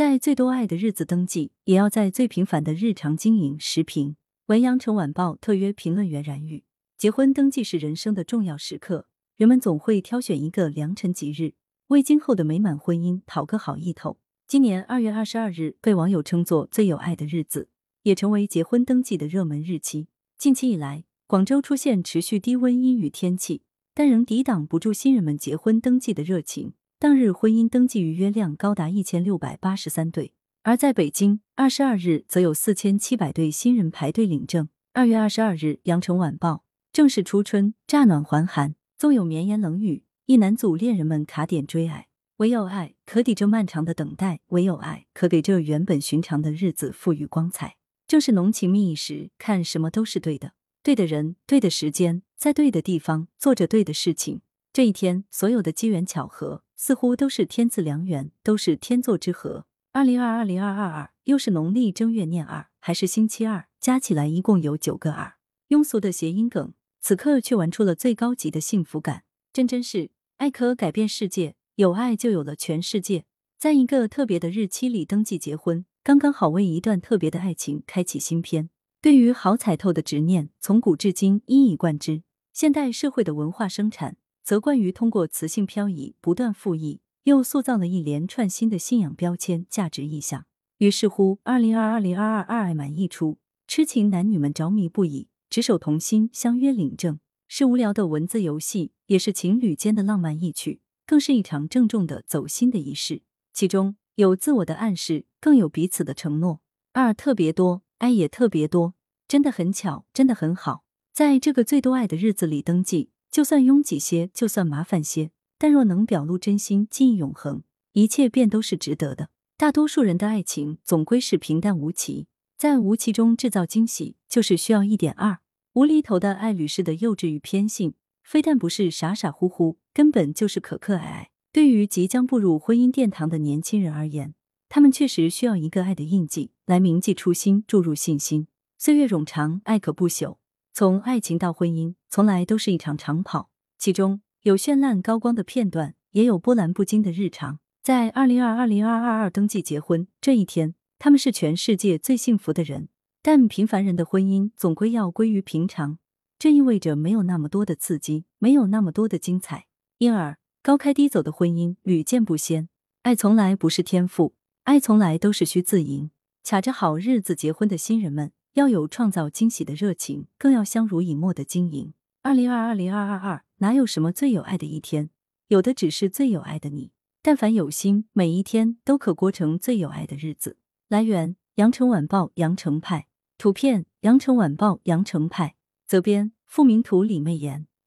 在最多爱的日子登记，也要在最平凡的日常经营。时评：文阳城晚报特约评论员冉宇。结婚登记是人生的重要时刻，人们总会挑选一个良辰吉日，为今后的美满婚姻讨个好意头。今年二月二十二日被网友称作最有爱的日子，也成为结婚登记的热门日期。近期以来，广州出现持续低温阴雨天气，但仍抵挡不住新人们结婚登记的热情。当日婚姻登记预约量高达一千六百八十三对，而在北京，二十二日则有四千七百对新人排队领证。二月二十二日，《羊城晚报》。正是初春，乍暖还寒，纵有绵延冷雨，一男组恋人们卡点追爱。唯有爱可抵这漫长的等待，唯有爱可给这原本寻常的日子赋予光彩。正是浓情蜜意时，看什么都是对的，对的人，对的时间，在对的地方，做着对的事情。这一天，所有的机缘巧合，似乎都是天赐良缘，都是天作之合。二零二二零二二二，又是农历正月廿二，还是星期二？加起来一共有九个二，庸俗的谐音梗。此刻却玩出了最高级的幸福感，真真是爱可改变世界，有爱就有了全世界。在一个特别的日期里登记结婚，刚刚好为一段特别的爱情开启新篇。对于好彩头的执念，从古至今一以贯之。现代社会的文化生产，则关于通过雌性漂移不断复议，又塑造了一连串新的信仰标签、价值意象。于是乎，二零二二零二二二爱满溢出，痴情男女们着迷不已。执手同心，相约领证，是无聊的文字游戏，也是情侣间的浪漫意趣，更是一场郑重的走心的仪式。其中有自我的暗示，更有彼此的承诺。二特别多，爱也特别多，真的很巧，真的很好。在这个最多爱的日子里登记，就算拥挤些，就算麻烦些，但若能表露真心，记忆永恒，一切便都是值得的。大多数人的爱情总归是平淡无奇。在无奇中制造惊喜，就是需要一点二。无厘头的爱侣式的幼稚与偏性，非但不是傻傻乎乎，根本就是可可爱爱。对于即将步入婚姻殿堂的年轻人而言，他们确实需要一个爱的印记，来铭记初心，注入信心。岁月冗长，爱可不朽。从爱情到婚姻，从来都是一场长跑，其中有绚烂高光的片段，也有波澜不惊的日常。在二零二二零二二二登记结婚这一天。他们是全世界最幸福的人，但平凡人的婚姻总归要归于平常，这意味着没有那么多的刺激，没有那么多的精彩，因而高开低走的婚姻屡见不鲜。爱从来不是天赋，爱从来都是需自营。卡着好日子结婚的新人们，要有创造惊喜的热情，更要相濡以沫的经营。二零二二零二二二，哪有什么最有爱的一天？有的只是最有爱的你。但凡有心，每一天都可过成最有爱的日子。来源：羊城晚报羊城派，图片：羊城晚报羊城派，责编：付明图李媚妍。